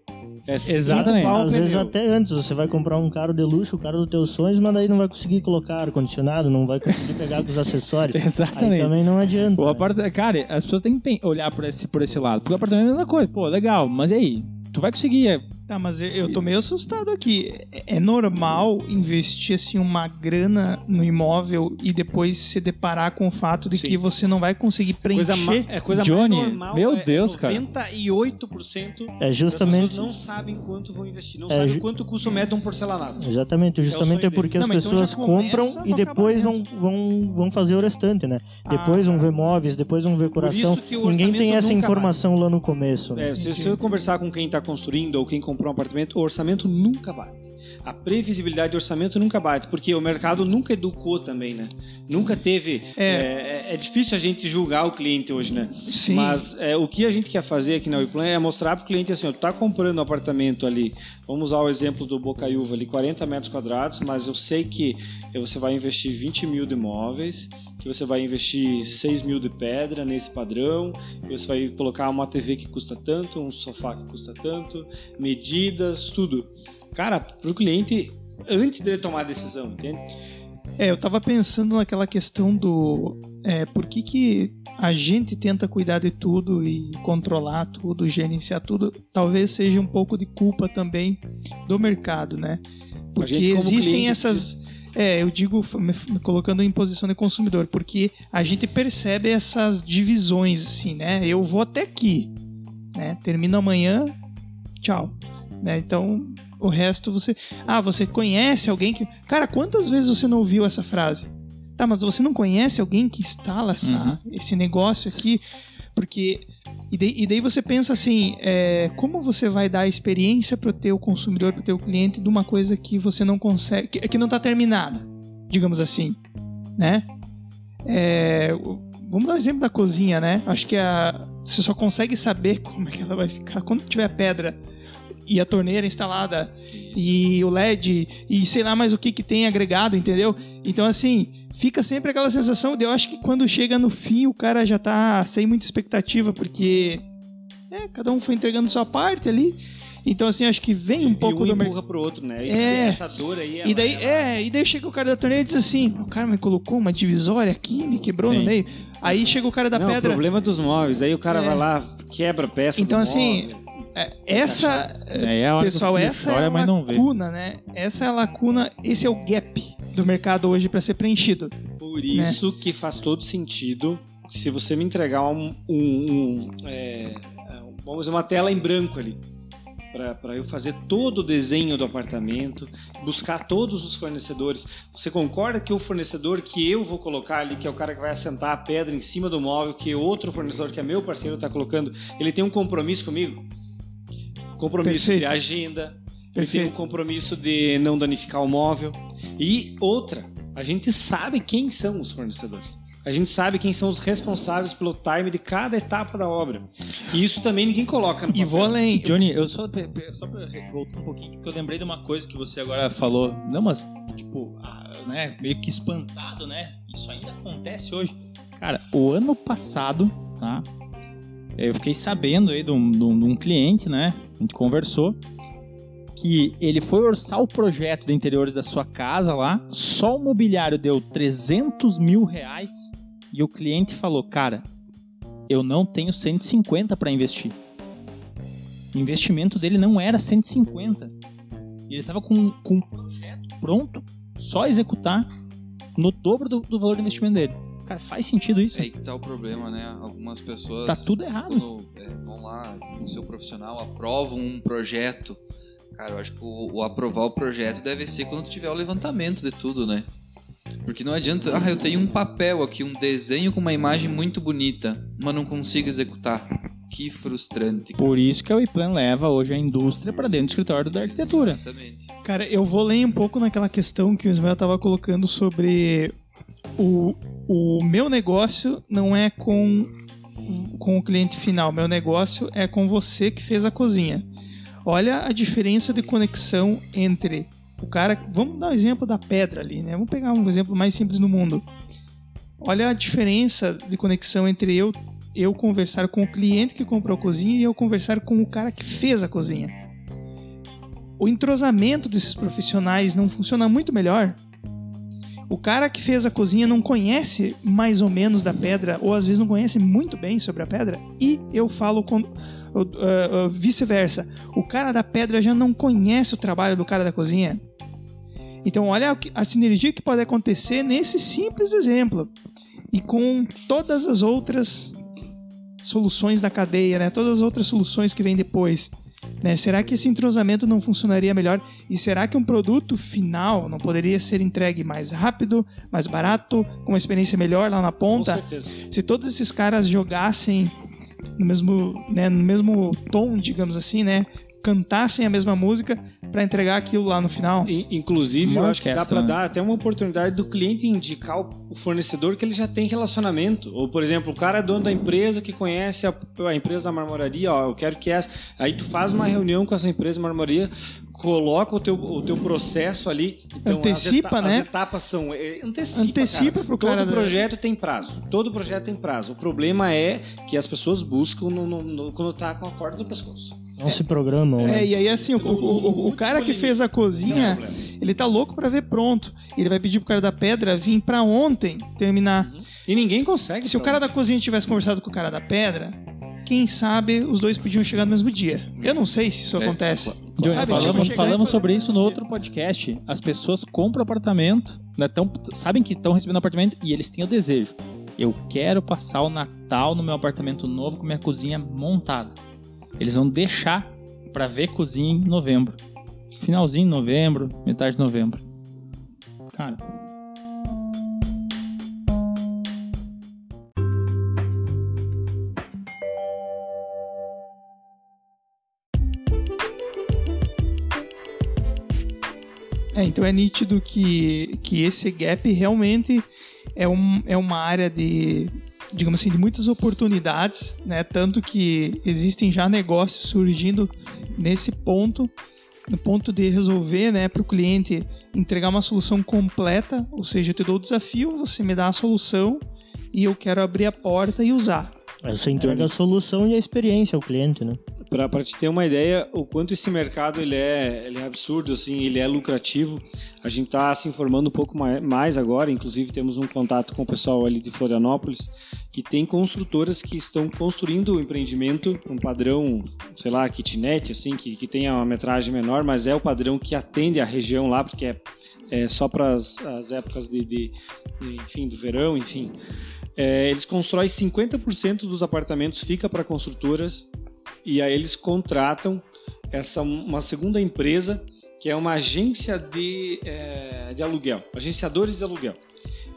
é
Exatamente.
Às vezes
pneu.
até antes, você vai comprar um carro de luxo, o carro dos teus sonhos, mas daí não vai conseguir colocar ar-condicionado, não vai conseguir pegar com os acessórios. Aí
Exatamente.
também não adianta.
O
né?
aparta... Cara, as pessoas têm que olhar por esse, por esse lado. Porque o apartamento é a mesma coisa. Pô, legal, mas e aí? Tu vai conseguir. É,
Tá, mas eu- eu tô meio assustado aqui. É é normal investir assim uma grana no imóvel e depois se deparar com o fato de
Sim.
que você não vai conseguir preencher.
Coisa ma- é coisa
Johnny,
mais normal.
meu
é
Deus, cara.
98%
É
das
justamente.
pessoas não sabem quanto vão investir, não
É
sabem
ju-
quanto custa o metro um porcelanato.
Exatamente, justamente
sonho
é porque
dele.
as
Não, então
pessoas
começa
compram e depois vão, vão, vão fazer o restante, né?
Ah,
Depois vão
tá.
ver móveis, depois vão ver coração.
isso que o
Ninguém tem essa informação lá no começo. né?
É, se você conversar com quem está construindo ou quem comprou um apartamento, o orçamento nunca bate. A previsibilidade do orçamento nunca bate, porque o mercado nunca educou também, né? Nunca teve.
É.
É, é- é difícil a gente julgar o cliente hoje, né?
Sim.
Mas é, o que a gente quer fazer aqui na Wiplan é mostrar para o cliente assim: ó, tá comprando um apartamento ali, vamos usar o exemplo do Bocaiúva ali, 40 metros quadrados, mas eu sei que você vai investir 20 mil de imóveis, que você vai investir 6 mil de pedra nesse padrão, que você vai colocar uma TV que custa tanto, um sofá que custa tanto, medidas, tudo. Cara, para o cliente, antes dele tomar a decisão, entende?
É, eu tava pensando naquela questão do. É, por que, que a gente tenta cuidar de tudo e controlar tudo, gerenciar tudo? Talvez seja um pouco de culpa também do mercado, né? Porque existem essas. É, eu digo, me colocando em posição de consumidor, porque a gente percebe essas divisões, assim, né? Eu vou até aqui, né? Termino amanhã, tchau. Né? Então, o resto você. Ah, você conhece alguém que. Cara, quantas vezes você não ouviu essa frase? Tá, mas você não conhece alguém que instala essa,
Uhum.
esse negócio aqui? Porque E, daí- e daí você pensa assim, é, como você vai dar a experiência para o teu consumidor, para o teu cliente de uma coisa que você não consegue, que, que não está terminada, digamos assim, né? É, vamos dar um exemplo da cozinha, né? Acho que a, você só consegue saber como é que ela vai ficar quando tiver a pedra e a torneira instalada e o LED e sei lá mais o que que tem agregado, entendeu? Então assim, fica sempre aquela sensação de eu acho que quando chega no fim o cara já tá sem muita expectativa porque é, cada um foi entregando sua parte ali. Então assim, acho que vem um
e
pouco
um
do
empurra
mercado.
pro outro, né? Isso,
É.
Essa dor aí.
E daí, é, e daí chega o cara da torneira e diz assim: o cara me colocou uma divisória aqui, me quebrou no
Sim.
meio. Aí chega o cara da
Não,
pedra.
problema dos móveis. Aí o cara
É.
vai lá, quebra a peça.
Então, assim,
móvel.
É, essa,
É, é
pessoal, essa é a
vê.
lacuna, né? Essa é a lacuna, esse é o gap do mercado hoje para ser preenchido.
Por isso que faz todo sentido se você me entregar um, um- um, é, vamos dizer, uma tela em branco ali para eu fazer todo o desenho do apartamento, buscar todos os fornecedores. Você concorda que o fornecedor que eu vou colocar ali, que é o cara que vai assentar a pedra em cima do móvel, que outro fornecedor que é meu parceiro está colocando, ele tem um compromisso comigo? Compromisso
Perfeito.
de agenda, ele tem um compromisso de não danificar o móvel. E outra, a gente sabe quem são os fornecedores. A gente sabe quem são os responsáveis pelo time de cada etapa da obra. E isso também ninguém coloca no
E
papel.
vou além.
Johnny, eu só, só voltar um pouquinho, porque eu lembrei de uma coisa que você agora falou. Não, mas, tipo, ah, né, meio que espantado, né? Isso ainda acontece hoje. Cara, o ano passado, tá? Eu fiquei sabendo aí de um, de um- de um cliente, né? A gente conversou. Que ele foi orçar o projeto de interiores da sua casa lá. Só o mobiliário deu 300 mil reais. E o cliente falou: Cara, eu não tenho 150 para investir. O investimento dele não era 150. Ele estava com, com um projeto pronto, só executar no dobro do, do valor do investimento dele. Cara, faz sentido isso?
É aí que tá o problema, né? Algumas pessoas.
Tá tudo errado.
quando, é, vão lá no seu profissional, aprovam um projeto. Cara, eu acho que o, o aprovar o projeto deve ser quando tiver o levantamento de tudo, né? Porque não adianta, ah, eu tenho um papel aqui, um desenho com uma imagem muito bonita, mas não consigo executar. Que frustrante.
Por isso que a Wiplan leva hoje a indústria para dentro do escritório da arquitetura.
Exatamente.
Cara, eu vou ler um pouco naquela questão que o Ismael tava colocando sobre o, o meu negócio não é com, com o cliente final, meu negócio é com você que fez a cozinha. Olha a diferença de conexão entre o cara. Vamos dar o exemplo da pedra ali, né? Vamos pegar um exemplo mais simples do mundo. Olha a diferença de conexão entre eu, eu conversar com o cliente que comprou a cozinha e eu conversar com o cara que fez a cozinha o entrosamento desses profissionais não funciona muito melhor. O cara que fez a cozinha não conhece mais ou menos da pedra, ou às vezes não conhece muito bem sobre a pedra, e eu falo com, uh, uh, vice-versa. O cara da pedra já não conhece o trabalho do cara da cozinha. Então, olha a sinergia que pode acontecer nesse simples exemplo. E com todas as outras soluções da cadeia, né? todas as outras soluções que vêm depois. Né? Será que esse entrosamento não funcionaria melhor? E será que um produto final não poderia ser entregue mais rápido, mais barato, com uma experiência melhor lá na
Com
ponta?
certeza.
Se todos esses caras jogassem no mesmo, né, no mesmo tom, digamos assim, né? Cantassem a mesma música para entregar aquilo lá no final.
In- Inclusive,
Uma
eu acho que dá para
né?
dar até uma oportunidade do cliente indicar o fornecedor que ele já tem relacionamento. Ou, por exemplo, o cara é dono da empresa que conhece a, a empresa da marmoraria, ó, eu quero que essa. Aí tu faz uma reunião com essa empresa de marmoraria, coloca o teu, o teu processo ali. Então,
Antecipa,
as
né?
As etapas são. é, antecipa.
Antecipa
cara.
pro
Todo
cara da-
projeto tem prazo. Todo projeto tem prazo. O problema é que as pessoas buscam no- no- no- quando tá com a corda no pescoço.
Não se programam,
É,
né?
e aí assim, o, o- o- cara que fez a cozinha, ele tá louco pra ver pronto. Ele vai pedir pro cara da pedra vir pra ontem terminar.
E ninguém consegue.
Se o cara da cozinha tivesse conversado com o cara da pedra, quem sabe os dois podiam chegar no mesmo dia. Eu não sei se isso
É,
acontece.
Johnny,
Sabe,
falamos,
tipo,
falamos
fazer
sobre isso no outro podcast. As pessoas compram apartamento, né, tão- sabem que estão recebendo apartamento e eles têm o desejo. Eu quero passar o Natal no meu apartamento novo com minha cozinha montada. Eles vão deixar para ver cozinha em novembro. Finalzinho de novembro, metade de novembro. Cara.
É, então é nítido que, que esse gap realmente é, um, é uma área de digamos assim, de muitas oportunidades, né? Tanto que existem já negócios surgindo nesse ponto, no ponto de resolver, né, para o cliente entregar uma solução completa, ou seja, eu te dou o desafio, você me dá a solução e eu quero abrir a porta e usar.
Você entrega a solução e a experiência ao cliente, né?
Para te ter uma ideia, o quanto esse mercado ele é, ele é absurdo, assim, ele é lucrativo. A gente está se informando um pouco mais agora, inclusive temos um contato com o pessoal ali de Florianópolis, que tem construtoras que estão construindo o empreendimento, um padrão, sei lá, kitnet, assim, que, que tenha uma metragem menor, mas é o padrão que atende a região lá, porque é, é só para as épocas de, de, de, enfim, do verão, enfim. É, eles constroem 50% dos apartamentos, fica para construtoras, e aí eles contratam essa uma segunda empresa que é uma agência de, é, de aluguel, agenciadores de aluguel.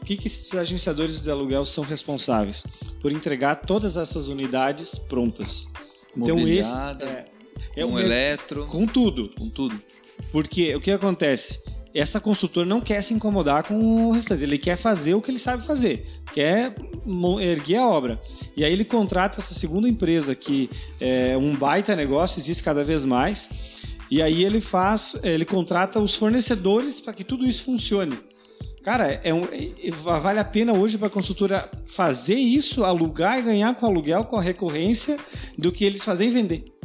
O que, que esses agenciadores de aluguel são responsáveis? Por entregar todas essas unidades prontas.
Então esse é, é um eletro,
com tudo,
com tudo.
Porque o que acontece? Essa construtora não quer se incomodar com o restante, ele quer fazer o que ele sabe fazer, quer erguer a obra. E aí ele contrata essa segunda empresa, que é um baita negócio, existe cada vez mais, e aí ele faz, ele contrata os fornecedores para que tudo isso funcione. Cara, é um, é, vale a pena hoje para a construtora fazer isso, alugar e ganhar com aluguel, com a recorrência, do que eles fazerem vender.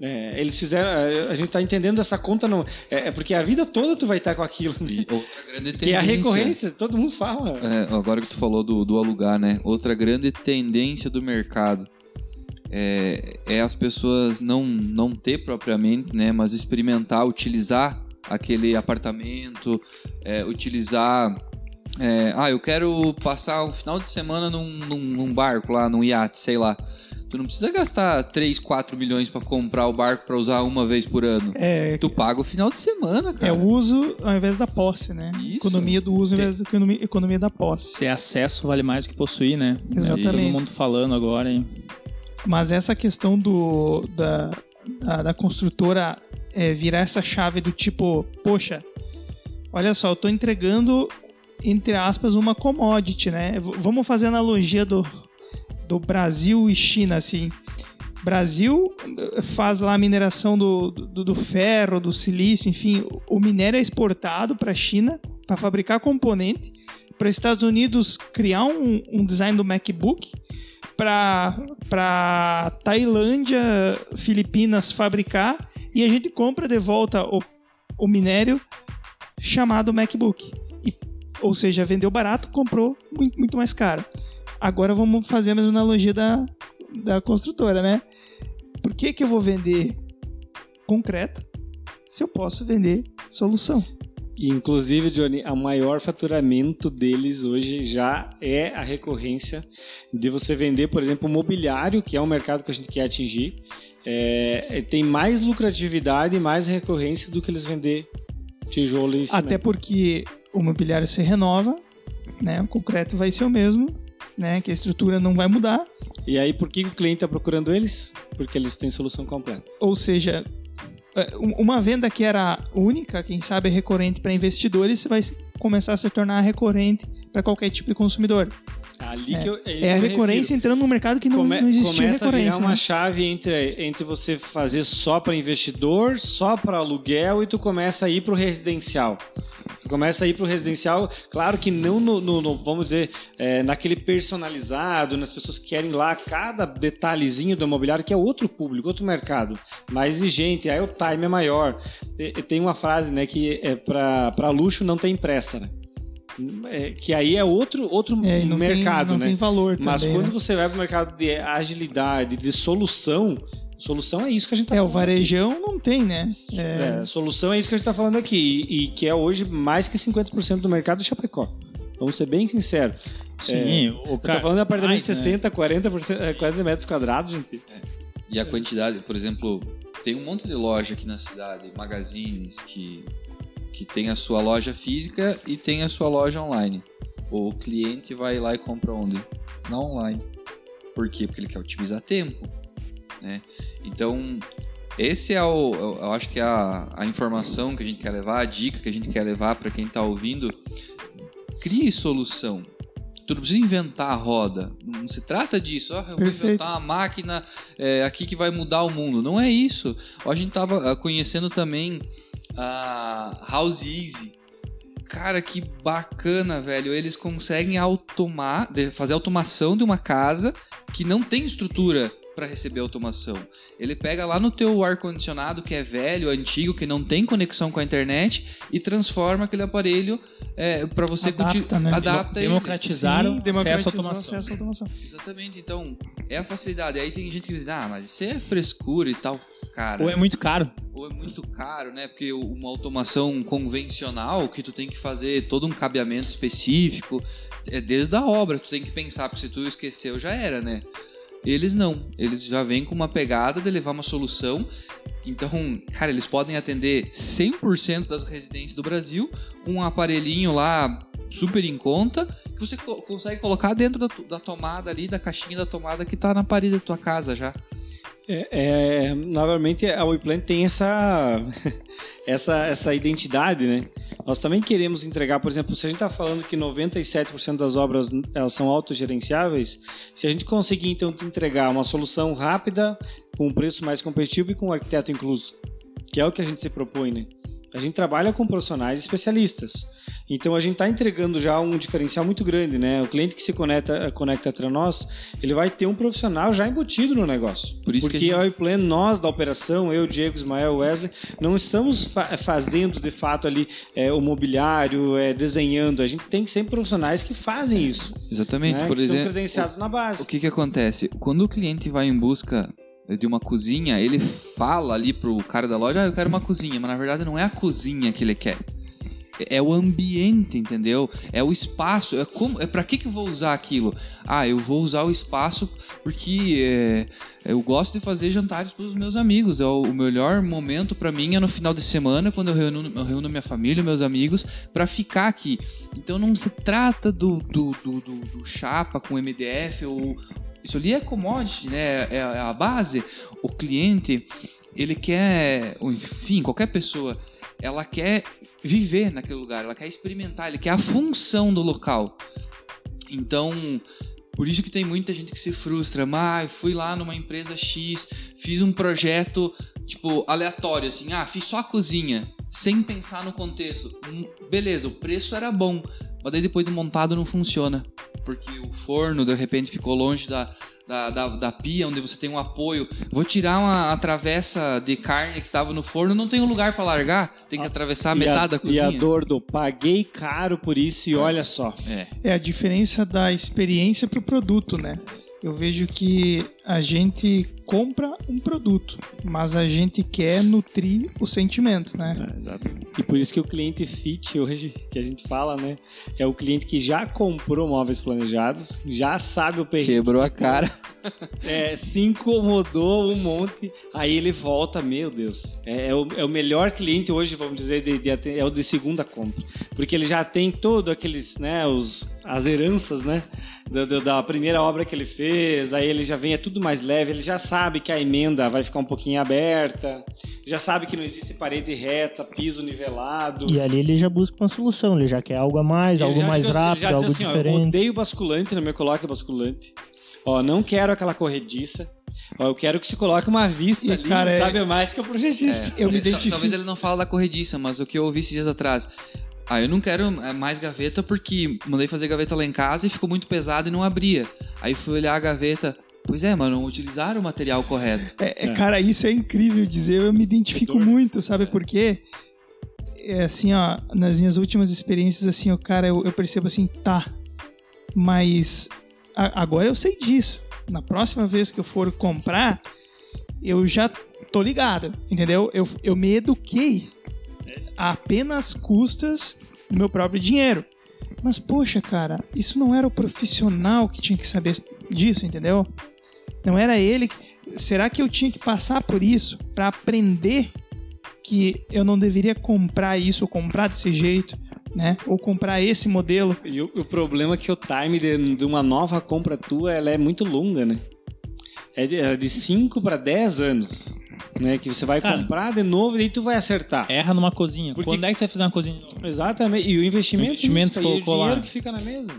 É, eles fizeram. A gente está entendendo essa conta não. É, é, porque a vida toda tu vai estar com aquilo.
Né? outra grande tendência.
Que é a recorrência, todo mundo fala.
É, agora que tu falou do, do alugar, né? Outra grande tendência do mercado é, é as pessoas não, não ter propriamente, né? Mas experimentar, utilizar aquele apartamento, é, utilizar. É, ah, eu quero passar um final de semana num, num, num barco lá, num iate, sei lá. Tu não precisa gastar 3, 4 milhões para comprar o barco para usar uma vez por ano.
É,
tu paga o final de semana, cara.
É o uso ao invés da posse, né? Isso. Economia do uso ao invés da economia, economia da posse.
Ter acesso vale mais do que possuir, né?
Exatamente.
Todo mundo falando agora, hein?
Mas essa questão do, da, da, da construtora é, virar essa chave do tipo, poxa, olha só, eu tô entregando, entre aspas, uma commodity, né? V vamos fazer analogia do, do Brasil e China, assim. Brasil eh, faz lá a mineração do, do, do ferro, do silício, enfim, o minério é exportado para a China para fabricar componente, para os Estados Unidos criar um, um design do MacBook, para Tailândia, Filipinas fabricar e a gente compra de volta o, o minério chamado MacBook. E, ou seja, vendeu barato, comprou muito, muito mais caro. Agora vamos fazer a mesma analogia da, da construtora, né? Por que, que eu vou vender concreto se eu posso vender solução?
Inclusive, Johnny, o maior faturamento deles hoje já é a recorrência de você vender, por exemplo, mobiliário, que é um mercado que a gente quer atingir. É, tem mais lucratividade e mais recorrência do que eles vender tijolo e
Até porque o mobiliário se renova, né? o concreto vai ser o mesmo né? Que a estrutura não vai mudar.
E aí, por que o cliente está procurando eles? Porque eles têm solução completa.
Ou seja, é, uma venda que era única, quem sabe é recorrente para investidores, vai começar a se tornar recorrente para qualquer tipo de consumidor.
Ali
é,
que eu,
é a recorrência entrando num mercado que não, Come, não existia
começa
recorrência.
Começa a virar uma né? chave entre, entre você fazer só para investidor, só para aluguel e tu começa a ir para o residencial. Tu começa a ir para o residencial, claro que não no, no, no vamos dizer, é, naquele personalizado, nas pessoas que querem lá cada detalhezinho do imobiliário, que é outro público, outro mercado, mais exigente, aí o time é maior. E, tem uma frase né, que é para luxo não tem pressa, né? É, que aí é outro, outro
é,
não mercado,
tem, não
né?
Tem valor
Mas
também,
quando
né?
você vai para o mercado de agilidade, de solução, solução é isso que a gente está
É,
falando.
o varejão aqui. não tem, né?
É... solução é isso que a gente está falando aqui. E, e, que é hoje mais que 50% do mercado de Chapecó. Vamos ser bem sinceros.
Sim,
é, o cara. falando de apartamento de 60, né? 40%, 40 metros quadrados, gente.
É. E a quantidade, por exemplo, tem um monte de loja aqui na cidade, magazines que que tem a sua loja física e tem a sua loja online. O cliente vai lá e compra onde? Na online. Por quê? Porque ele quer otimizar tempo. Né? Então, esse é o, eu acho que é a, a informação que a gente quer levar, a dica que a gente quer levar para quem está ouvindo. Crie solução. Tu não precisa inventar a roda. Não se trata disso. Ah, eu vou
Perfeito.
inventar uma máquina é, aqui que vai mudar o mundo. Não é isso. A gente tava ah, conhecendo também a House Easy. Cara, que bacana, velho. Eles conseguem automar, fazer automação de uma casa que não tem estrutura para receber automação. Ele pega lá no teu ar condicionado que é velho, antigo, que não tem conexão com a internet e transforma aquele aparelho para você
Adapta, né?
adapta.
Democratizaram
Sim,
acesso automação.
acesso à automação.
Exatamente. Então, é a facilidade. Aí tem gente que diz: "Ah, mas isso é frescura e tal". Cara,
Ou é muito caro.
ou é muito caro, né? Porque uma automação convencional que tu tem que fazer todo um cabeamento específico, é desde a obra, tu tem que pensar, porque se tu esqueceu já era, né? Eles não, eles já vêm com uma pegada de levar uma solução. Então, cara, eles podem atender 100% das residências do Brasil com um aparelhinho lá super em conta que você co- consegue colocar dentro da, da tomada ali, da caixinha da tomada que tá na parede da tua casa já.
É, é, novamente a WePlan tem essa, essa, essa identidade, né? Nós também queremos entregar, por exemplo, se a gente está falando que 97% das obras elas são autogerenciáveis, se a gente conseguir então entregar uma solução rápida, com um preço mais competitivo e com o arquiteto incluso, que é o que a gente se propõe, né? A gente trabalha com profissionais especialistas. Então a gente está entregando já um diferencial muito grande, né? O cliente que se conecta, conecta entre nós, ele vai ter um profissional já embutido no negócio.
Por isso que
Porque
a
a Oiplan, nós da operação, eu, Diego, Ismael, Wesley, não estamos fa- fazendo de fato ali é, o mobiliário, é, desenhando. A gente tem sempre profissionais que fazem isso.
Exatamente.
né?
Por
que são
exemplo,
credenciados na base.
O que que acontece? Quando o cliente vai em busca de uma cozinha, ele fala ali pro cara da loja, ah, eu quero uma cozinha, mas na verdade não é a cozinha que ele quer. É o ambiente, entendeu? É o espaço. É como, é para que que eu vou usar aquilo? Ah, eu vou usar o espaço porque é, eu gosto de fazer jantares para os meus amigos. É o, o melhor momento para mim é no final de semana, quando eu reúno, eu reúno minha família, meus amigos, para ficar aqui. Então não se trata do, do, do, do- do chapa com MDF ou isso ali é commodity, né? É, é a base. O cliente, ele quer, enfim, qualquer pessoa, ela quer viver naquele lugar, ela quer experimentar, ele quer a função do local. Então, por isso que tem muita gente que se frustra. Eu fui lá numa empresa X, fiz um projeto, tipo, aleatório, assim, ah, fiz só a cozinha, sem pensar no contexto. Hum, Beleza, o preço era bom, mas daí depois de montado não funciona. Porque o forno, de repente, ficou longe da, da, da, da pia, onde você tem um apoio. Vou tirar uma a travessa de carne que estava no forno, não tem um lugar para largar, tem que atravessar
E
metade
a,
da
E
cozinha.
a dor do paguei caro por isso e olha só.
É.
É a diferença da experiência para o produto, né? Eu vejo que a gente compra um produto, mas a gente quer nutrir o sentimento, né?
É, exato. E por isso que o cliente fit hoje, que a gente fala, né? É o cliente que já comprou móveis planejados, já sabe o perrengue.
Quebrou a cara.
É, se incomodou um monte, aí ele volta, meu Deus. É, é o, é o melhor cliente hoje, vamos dizer, de, de é o de segunda compra. Porque ele já tem todo aqueles, né, os, as heranças, né? Do- do- da primeira obra que ele fez, aí ele já vem, é tudo mais leve, ele já sabe que a emenda vai ficar um pouquinho aberta, já sabe que não existe parede reta, piso nivelado.
E ali ele já busca uma solução, ele já quer algo a mais,
Ele
algo
já
mais
diz-
rápido,
já diz
algo
assim, ó, eu
diferente.
odeio basculante, não me coloque basculante. Ó, não quero aquela corrediça. Ó, eu quero que se coloque uma vista
E,
ali,
cara, é-
sabe mais que o projetista.
Eu me identifico.
Talvez ele não fala da corrediça, mas o que eu ouvi esses dias atrás. Ah, eu não quero é, mais gaveta porque mandei fazer gaveta lá em casa e ficou muito pesado e não abria. Aí fui olhar a gaveta. Pois é, mas não utilizaram o material correto.
É, é,
É.
Cara, isso é incrível dizer, eu me identifico
Dor.
muito, sabe por quê? É assim, ó, nas minhas últimas experiências, assim, ó, cara, eu, eu percebo assim, tá, mas a- agora eu sei disso. Na próxima vez que eu for comprar, eu já tô ligado, entendeu? Eu, eu me eduquei apenas custas do meu próprio dinheiro. Mas, poxa, cara, isso não era o profissional que tinha que saber disso, entendeu? Não era ele. Será que eu tinha que passar por isso para aprender que eu não deveria comprar isso ou comprar desse jeito, né? Ou comprar esse modelo?
E o, o problema é que o time de, de uma nova compra tua ela é muito longa, né? É de 5 para 10 anos. Né? Que você vai
Cara,
comprar de novo e daí tu vai acertar.
Erra numa cozinha.
Porque-
Quando é que tu vai fazer uma cozinha? de novo?
Exatamente. E o investimento,
O investimento
nisso, e o
colocou lá.
dinheiro que fica na mesa.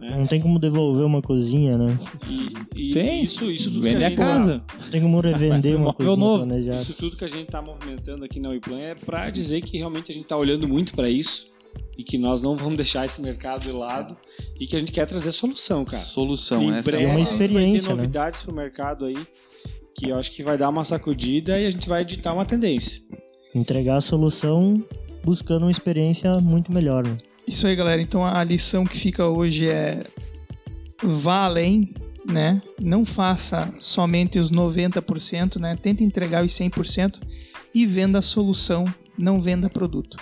Não tem como devolver uma cozinha, né?
E, e
Tem.
isso, isso tudo que
Vende
a
a
gente
casa.
Não tem como revender uma cozinha
novo.
planejada.
Isso tudo que a gente está movimentando aqui na Weplan é para dizer que realmente a gente está olhando muito para isso e que nós não vamos deixar esse mercado de lado e que a gente quer trazer solução, cara.
Solução,
em
essa
breve
é
uma
a gente vai ter
experiência, né?
novidades para o mercado aí que eu acho que vai dar uma sacudida e a gente vai editar uma tendência.
Entregar a solução buscando uma experiência muito melhor. Né?
Isso aí, galera. Então a lição que fica hoje é vá além, né? Não faça somente os 90%, né? Tente entregar os 100% e venda a solução, não venda produto.